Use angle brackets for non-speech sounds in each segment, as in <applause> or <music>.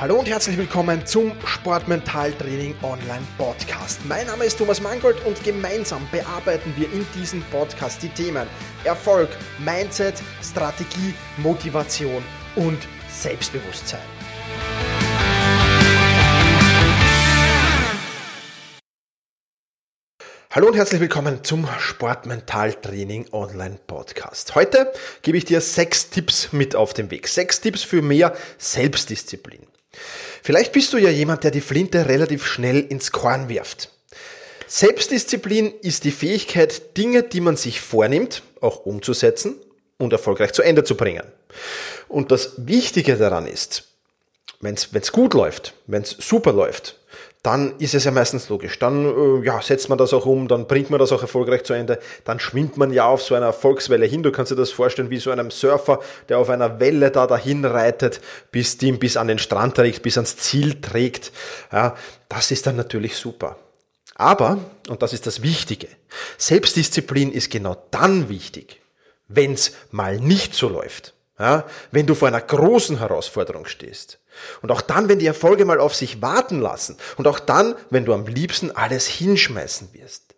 Hallo und herzlich willkommen zum Sportmentaltraining Online Podcast. Mein Name ist Thomas Mangold und gemeinsam bearbeiten wir in diesem Podcast die Themen Erfolg, Mindset, Strategie, Motivation und Selbstbewusstsein. Hallo und herzlich willkommen zum Sportmentaltraining Online Podcast. Heute gebe ich dir sechs Tipps mit auf den Weg. Sechs Tipps für mehr Selbstdisziplin. Vielleicht bist du ja jemand, der die Flinte relativ schnell ins Korn wirft. Selbstdisziplin ist die Fähigkeit, Dinge, die man sich vornimmt, auch umzusetzen und erfolgreich zu Ende zu bringen. Und das Wichtige daran ist, wenn es gut läuft, wenn es super läuft, dann ist es ja meistens logisch. Dann äh, ja, setzt man das auch um, dann bringt man das auch erfolgreich zu Ende. Dann schwimmt man ja auf so einer Erfolgswelle hin. Du kannst dir das vorstellen wie so einem Surfer, der auf einer Welle da dahin reitet, bis die bis an den Strand trägt, bis ans Ziel trägt. Ja, das ist dann natürlich super. Aber, und das ist das Wichtige, Selbstdisziplin ist genau dann wichtig, wenn es mal nicht so läuft. Ja, wenn du vor einer großen Herausforderung stehst. Und auch dann, wenn die Erfolge mal auf sich warten lassen. Und auch dann, wenn du am liebsten alles hinschmeißen wirst.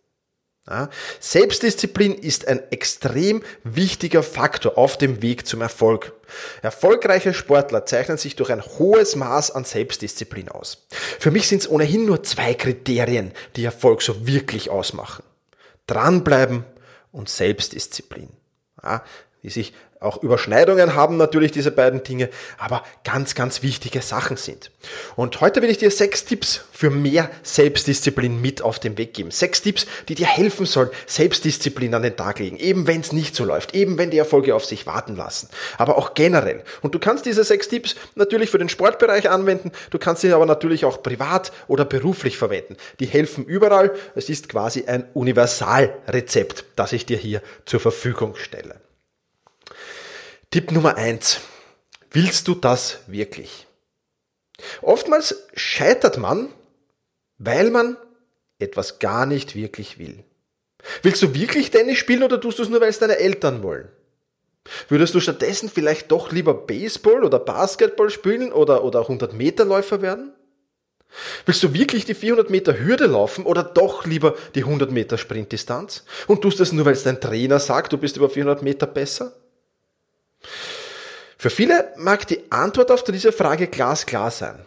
Ja, Selbstdisziplin ist ein extrem wichtiger Faktor auf dem Weg zum Erfolg. Erfolgreiche Sportler zeichnen sich durch ein hohes Maß an Selbstdisziplin aus. Für mich sind es ohnehin nur zwei Kriterien, die Erfolg so wirklich ausmachen. Dranbleiben und Selbstdisziplin. Ja, die sich auch Überschneidungen haben natürlich diese beiden Dinge, aber ganz, ganz wichtige Sachen sind. Und heute will ich dir sechs Tipps für mehr Selbstdisziplin mit auf den Weg geben. Sechs Tipps, die dir helfen sollen, Selbstdisziplin an den Tag legen, eben wenn es nicht so läuft, eben wenn die Erfolge auf sich warten lassen, aber auch generell. Und du kannst diese sechs Tipps natürlich für den Sportbereich anwenden, du kannst sie aber natürlich auch privat oder beruflich verwenden. Die helfen überall. Es ist quasi ein Universalrezept, das ich dir hier zur Verfügung stelle. Tipp Nummer eins: Willst du das wirklich? Oftmals scheitert man, weil man etwas gar nicht wirklich will. Willst du wirklich Tennis spielen oder tust du es nur, weil es deine Eltern wollen? Würdest du stattdessen vielleicht doch lieber Baseball oder Basketball spielen oder, oder 100 Meter Läufer werden? Willst du wirklich die 400 Meter Hürde laufen oder doch lieber die 100 Meter Sprintdistanz? Und tust das nur, weil es dein Trainer sagt, du bist über 400 Meter besser? Für viele mag die Antwort auf diese Frage glasklar sein.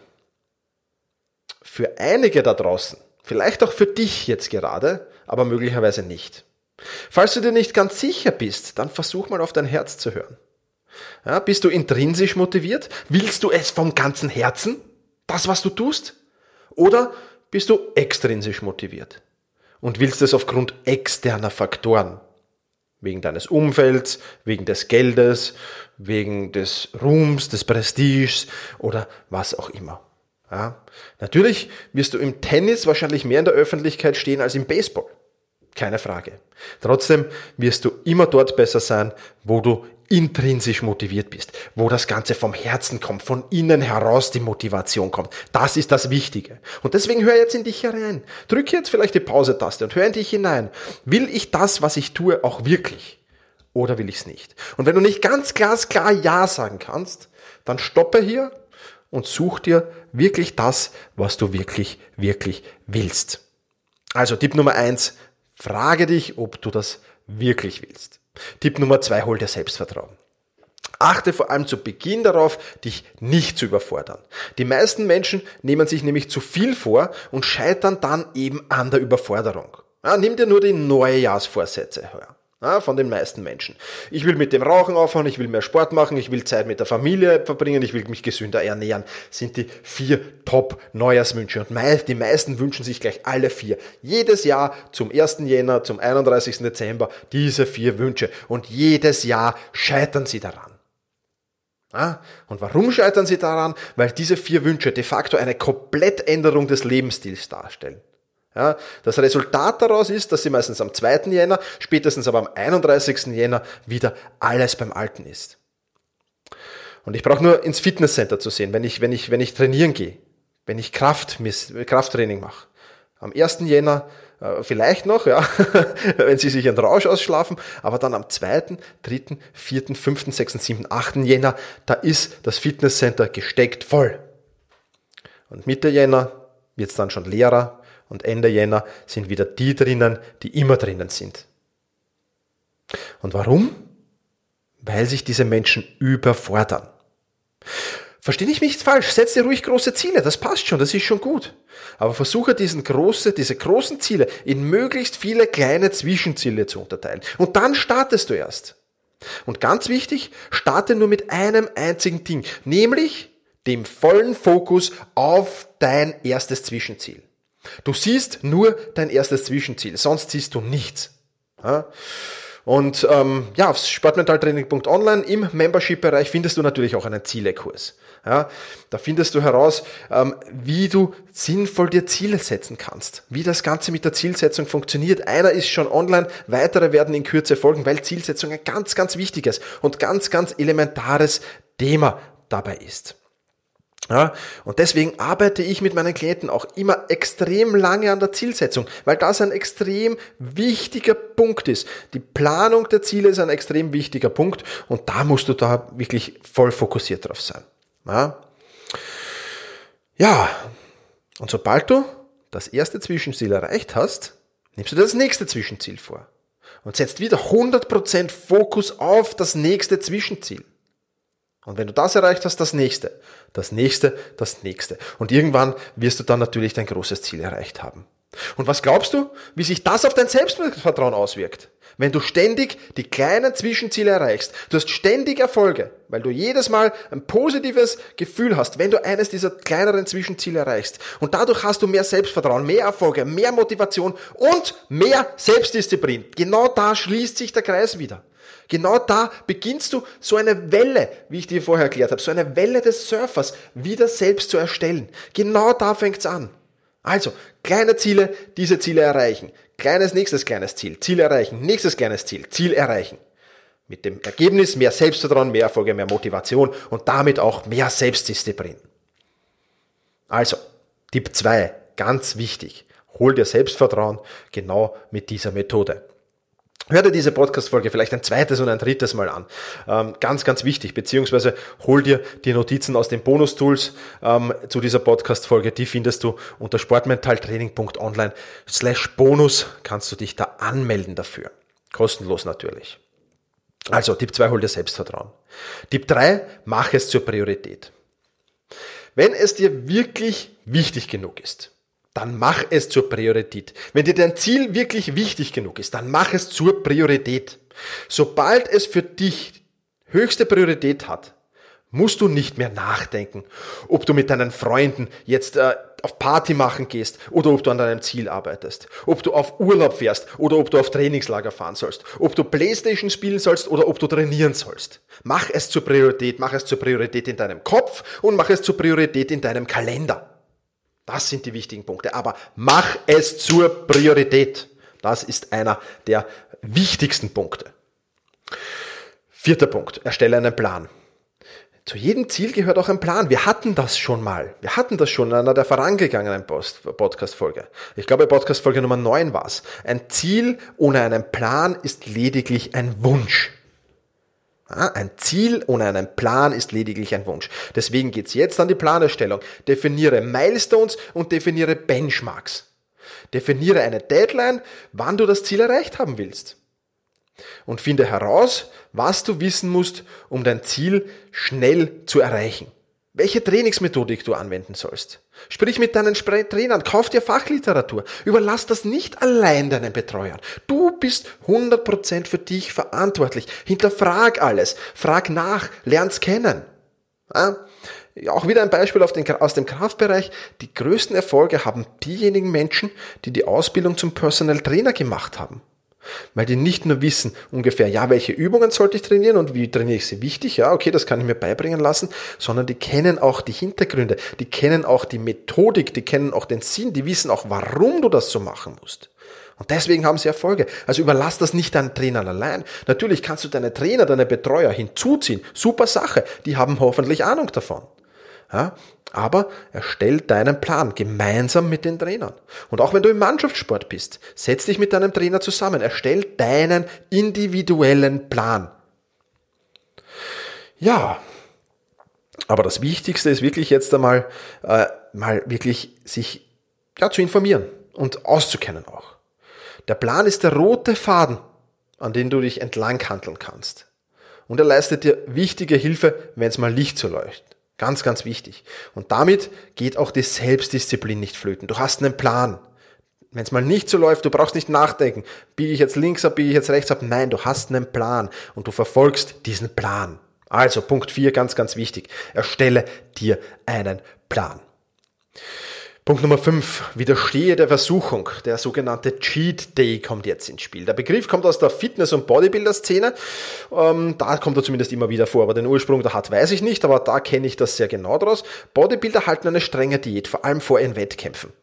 Für einige da draußen, vielleicht auch für dich jetzt gerade, aber möglicherweise nicht. Falls du dir nicht ganz sicher bist, dann versuch mal auf dein Herz zu hören. Ja, bist du intrinsisch motiviert? Willst du es vom ganzen Herzen? Das, was du tust? Oder bist du extrinsisch motiviert? Und willst es aufgrund externer Faktoren? Wegen deines Umfelds, wegen des Geldes, wegen des Ruhms, des Prestiges oder was auch immer. Ja. Natürlich wirst du im Tennis wahrscheinlich mehr in der Öffentlichkeit stehen als im Baseball. Keine Frage. Trotzdem wirst du immer dort besser sein, wo du intrinsisch motiviert bist, wo das Ganze vom Herzen kommt, von innen heraus die Motivation kommt. Das ist das Wichtige. Und deswegen hör jetzt in dich herein. Drück jetzt vielleicht die Pause-Taste und hör in dich hinein. Will ich das, was ich tue, auch wirklich? Oder will ich es nicht? Und wenn du nicht ganz glasklar Ja sagen kannst, dann stoppe hier und such dir wirklich das, was du wirklich, wirklich willst. Also Tipp Nummer eins, frage dich, ob du das wirklich willst. Tipp Nummer zwei, hol dir Selbstvertrauen. Achte vor allem zu Beginn darauf, dich nicht zu überfordern. Die meisten Menschen nehmen sich nämlich zu viel vor und scheitern dann eben an der Überforderung. Ja, nimm dir nur die Neujahrsvorsätze her ja, von den meisten Menschen. Ich will mit dem Rauchen aufhören, ich will mehr Sport machen, ich will Zeit mit der Familie verbringen, ich will mich gesünder ernähren, sind die vier Top-Neujahrswünsche. Und die meisten wünschen sich gleich alle vier. Jedes Jahr zum 1. Jänner, zum 31. Dezember diese vier Wünsche. Und jedes Jahr scheitern sie daran. Ja, und warum scheitern sie daran? Weil diese vier Wünsche de facto eine Komplettänderung des Lebensstils darstellen. Ja, das Resultat daraus ist, dass sie meistens am 2. Jänner, spätestens aber am 31. Jänner wieder alles beim Alten ist. Und ich brauche nur ins Fitnesscenter zu sehen, wenn ich, wenn ich, wenn ich trainieren gehe, wenn ich Kraft, Krafttraining mache. Am 1. Jänner äh, vielleicht noch, ja, <laughs> wenn sie sich einen Rausch ausschlafen, aber dann am 2., 3., 4., 5., 6., 7., 8. Jänner, da ist das Fitnesscenter gesteckt voll. Und Mitte Jänner wird es dann schon leerer und Ende Jänner sind wieder die drinnen, die immer drinnen sind. Und warum? Weil sich diese Menschen überfordern. Verstehe ich mich nicht falsch, setz dir ruhig große Ziele, das passt schon, das ist schon gut. Aber versuche diesen große, diese großen Ziele in möglichst viele kleine Zwischenziele zu unterteilen. Und dann startest du erst. Und ganz wichtig, starte nur mit einem einzigen Ding, nämlich dem vollen Fokus auf dein erstes Zwischenziel. Du siehst nur dein erstes Zwischenziel, sonst siehst du nichts. Ja? Und ähm, ja, auf sportmentaltraining.online im Membership-Bereich findest du natürlich auch einen Zielekurs. Ja, da findest du heraus, ähm, wie du sinnvoll dir Ziele setzen kannst, wie das Ganze mit der Zielsetzung funktioniert. Einer ist schon online, weitere werden in Kürze folgen, weil Zielsetzung ein ganz, ganz wichtiges und ganz, ganz elementares Thema dabei ist. Ja, und deswegen arbeite ich mit meinen Klienten auch immer extrem lange an der Zielsetzung, weil das ein extrem wichtiger Punkt ist. Die Planung der Ziele ist ein extrem wichtiger Punkt und da musst du da wirklich voll fokussiert drauf sein. Ja, ja. und sobald du das erste Zwischenziel erreicht hast, nimmst du das nächste Zwischenziel vor und setzt wieder 100% Fokus auf das nächste Zwischenziel. Und wenn du das erreicht hast, das nächste, das nächste, das nächste. Und irgendwann wirst du dann natürlich dein großes Ziel erreicht haben. Und was glaubst du, wie sich das auf dein Selbstvertrauen auswirkt? Wenn du ständig die kleinen Zwischenziele erreichst, du hast ständig Erfolge, weil du jedes Mal ein positives Gefühl hast, wenn du eines dieser kleineren Zwischenziele erreichst. Und dadurch hast du mehr Selbstvertrauen, mehr Erfolge, mehr Motivation und mehr Selbstdisziplin. Genau da schließt sich der Kreis wieder. Genau da beginnst du so eine Welle, wie ich dir vorher erklärt habe, so eine Welle des Surfers wieder selbst zu erstellen. Genau da fängt's an. Also, kleine Ziele, diese Ziele erreichen. Kleines, nächstes kleines Ziel, Ziel erreichen, nächstes kleines Ziel, Ziel erreichen. Mit dem Ergebnis mehr Selbstvertrauen, mehr Erfolge, mehr Motivation und damit auch mehr Selbstdisziplin. Also, Tipp 2, ganz wichtig. Hol dir Selbstvertrauen genau mit dieser Methode. Hör dir diese Podcast-Folge vielleicht ein zweites und ein drittes Mal an. Ähm, ganz, ganz wichtig. Beziehungsweise hol dir die Notizen aus den Bonus-Tools ähm, zu dieser Podcast-Folge. Die findest du unter sportmentaltraining.online slash bonus. Kannst du dich da anmelden dafür. Kostenlos natürlich. Also, Tipp 2, hol dir Selbstvertrauen. Tipp 3, mach es zur Priorität. Wenn es dir wirklich wichtig genug ist, dann mach es zur Priorität. Wenn dir dein Ziel wirklich wichtig genug ist, dann mach es zur Priorität. Sobald es für dich höchste Priorität hat, musst du nicht mehr nachdenken, ob du mit deinen Freunden jetzt äh, auf Party machen gehst oder ob du an deinem Ziel arbeitest, ob du auf Urlaub fährst oder ob du auf Trainingslager fahren sollst, ob du Playstation spielen sollst oder ob du trainieren sollst. Mach es zur Priorität, mach es zur Priorität in deinem Kopf und mach es zur Priorität in deinem Kalender. Das sind die wichtigen Punkte. Aber mach es zur Priorität. Das ist einer der wichtigsten Punkte. Vierter Punkt. Erstelle einen Plan. Zu jedem Ziel gehört auch ein Plan. Wir hatten das schon mal. Wir hatten das schon in einer der vorangegangenen Podcast-Folge. Ich glaube, Podcast-Folge Nummer 9 war es. Ein Ziel ohne einen Plan ist lediglich ein Wunsch. Ein Ziel ohne einen Plan ist lediglich ein Wunsch. Deswegen geht's jetzt an die Planerstellung. Definiere Milestones und definiere Benchmarks. Definiere eine Deadline, wann du das Ziel erreicht haben willst. Und finde heraus, was du wissen musst, um dein Ziel schnell zu erreichen welche Trainingsmethodik du anwenden sollst. Sprich mit deinen Trainern, kauf dir Fachliteratur, überlass das nicht allein deinen Betreuern. Du bist 100% für dich verantwortlich. Hinterfrag alles, frag nach, lern's kennen. Ja? Auch wieder ein Beispiel den, aus dem Kraftbereich. Die größten Erfolge haben diejenigen Menschen, die die Ausbildung zum Personal Trainer gemacht haben. Weil die nicht nur wissen ungefähr, ja, welche Übungen sollte ich trainieren und wie trainiere ich sie wichtig, ja, okay, das kann ich mir beibringen lassen, sondern die kennen auch die Hintergründe, die kennen auch die Methodik, die kennen auch den Sinn, die wissen auch, warum du das so machen musst. Und deswegen haben sie Erfolge. Also überlass das nicht deinen Trainern allein. Natürlich kannst du deine Trainer, deine Betreuer hinzuziehen. Super Sache. Die haben hoffentlich Ahnung davon. Ja? Aber erstell deinen Plan gemeinsam mit den Trainern. Und auch wenn du im Mannschaftssport bist, setz dich mit deinem Trainer zusammen. Erstell deinen individuellen Plan. Ja, Aber das Wichtigste ist wirklich jetzt einmal, äh, mal wirklich sich ja, zu informieren und auszukennen auch. Der Plan ist der rote Faden, an den du dich entlang handeln kannst. Und er leistet dir wichtige Hilfe, wenn es mal Licht so leuchtet. Ganz, ganz wichtig. Und damit geht auch die Selbstdisziplin nicht flöten. Du hast einen Plan. Wenn es mal nicht so läuft, du brauchst nicht nachdenken. Biege ich jetzt links ab, biege ich jetzt rechts ab. Nein, du hast einen Plan und du verfolgst diesen Plan. Also Punkt 4, ganz, ganz wichtig. Erstelle dir einen Plan. Punkt Nummer 5. Widerstehe der Versuchung. Der sogenannte Cheat Day kommt jetzt ins Spiel. Der Begriff kommt aus der Fitness- und Bodybuilder-Szene. Ähm, da kommt er zumindest immer wieder vor. Aber den Ursprung da hat, weiß ich nicht. Aber da kenne ich das sehr genau draus. Bodybuilder halten eine strenge Diät, vor allem vor ihren Wettkämpfen.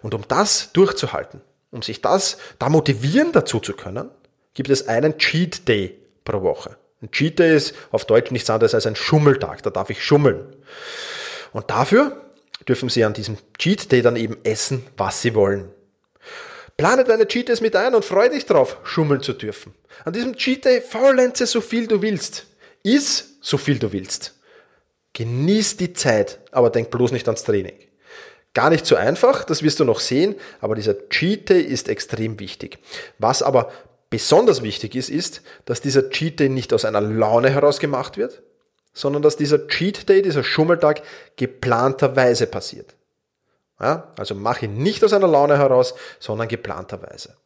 Und um das durchzuhalten, um sich das da motivieren dazu zu können, gibt es einen Cheat Day pro Woche. Ein Cheat Day ist auf Deutsch nichts anderes als ein Schummeltag. Da darf ich schummeln. Und dafür dürfen Sie an diesem Cheat Day dann eben essen, was Sie wollen. Plane deine Cheat Days mit ein und freue dich drauf, schummeln zu dürfen. An diesem Cheat Day faulenze so viel du willst. Iss so viel du willst. Genieß die Zeit, aber denk bloß nicht ans Training. Gar nicht so einfach, das wirst du noch sehen, aber dieser Cheat Day ist extrem wichtig. Was aber besonders wichtig ist, ist, dass dieser Cheat Day nicht aus einer Laune heraus gemacht wird, sondern dass dieser Cheat Day, dieser Schummeltag geplanterweise passiert. Ja, also mach ihn nicht aus einer Laune heraus, sondern geplanterweise.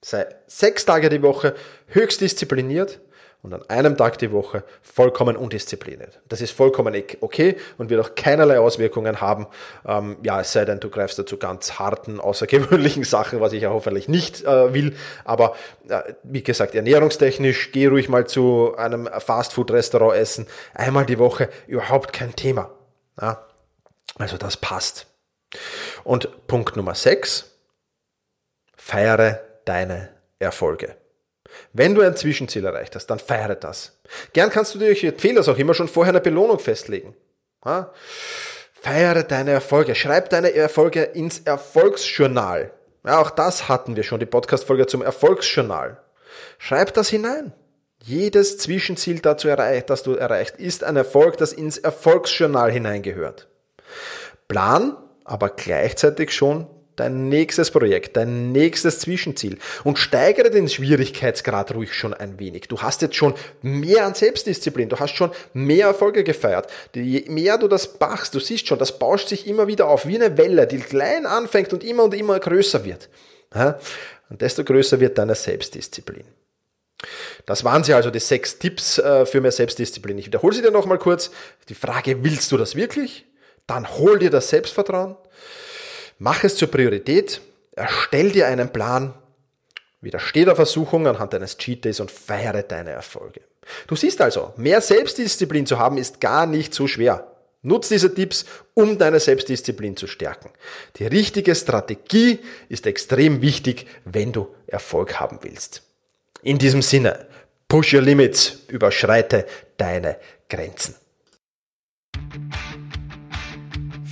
Sei sechs Tage die Woche höchst diszipliniert und an einem Tag die Woche vollkommen undiszipliniert. Das ist vollkommen okay und wird auch keinerlei Auswirkungen haben, ähm, ja, es sei denn, du greifst dazu ganz harten, außergewöhnlichen <laughs> Sachen, was ich ja hoffentlich nicht äh, will. Aber äh, wie gesagt, ernährungstechnisch, geh ruhig mal zu einem Fastfood-Restaurant essen, einmal die Woche, überhaupt kein Thema. Ja, also das passt. Und Punkt Nummer 6, feiere deine Erfolge. Wenn du ein Zwischenziel erreicht hast, dann feiere das. Gern kannst du dir, empfehle das auch immer, schon vorher eine Belohnung festlegen. Ja? Feiere deine Erfolge. Schreib deine Erfolge ins Erfolgsjournal. Ja, auch das hatten wir schon, die Podcast-Folge zum Erfolgsjournal. Schreib das hinein. Jedes Zwischenziel, das du erreicht, ist ein Erfolg, das ins Erfolgsjournal hineingehört. Plan aber gleichzeitig schon dein nächstes Projekt, dein nächstes Zwischenziel und steigere den Schwierigkeitsgrad ruhig schon ein wenig. Du hast jetzt schon mehr an Selbstdisziplin, du hast schon mehr Erfolge gefeiert. Je mehr du das machst, du siehst schon, das bauscht sich immer wieder auf wie eine Welle, die klein anfängt und immer und immer größer wird. Und desto größer wird deine Selbstdisziplin. Das waren sie also, die sechs Tipps äh, für mehr Selbstdisziplin. Ich wiederhole sie dir nochmal kurz. Die Frage, willst du das wirklich? Dann hol dir das Selbstvertrauen. Mach es zur Priorität, erstell dir einen Plan, widersteh der Versuchung anhand deines Cheat Days und feiere deine Erfolge. Du siehst also, mehr Selbstdisziplin zu haben ist gar nicht so schwer. Nutz diese Tipps, um deine Selbstdisziplin zu stärken. Die richtige Strategie ist extrem wichtig, wenn du Erfolg haben willst. In diesem Sinne, push your limits, überschreite deine Grenzen.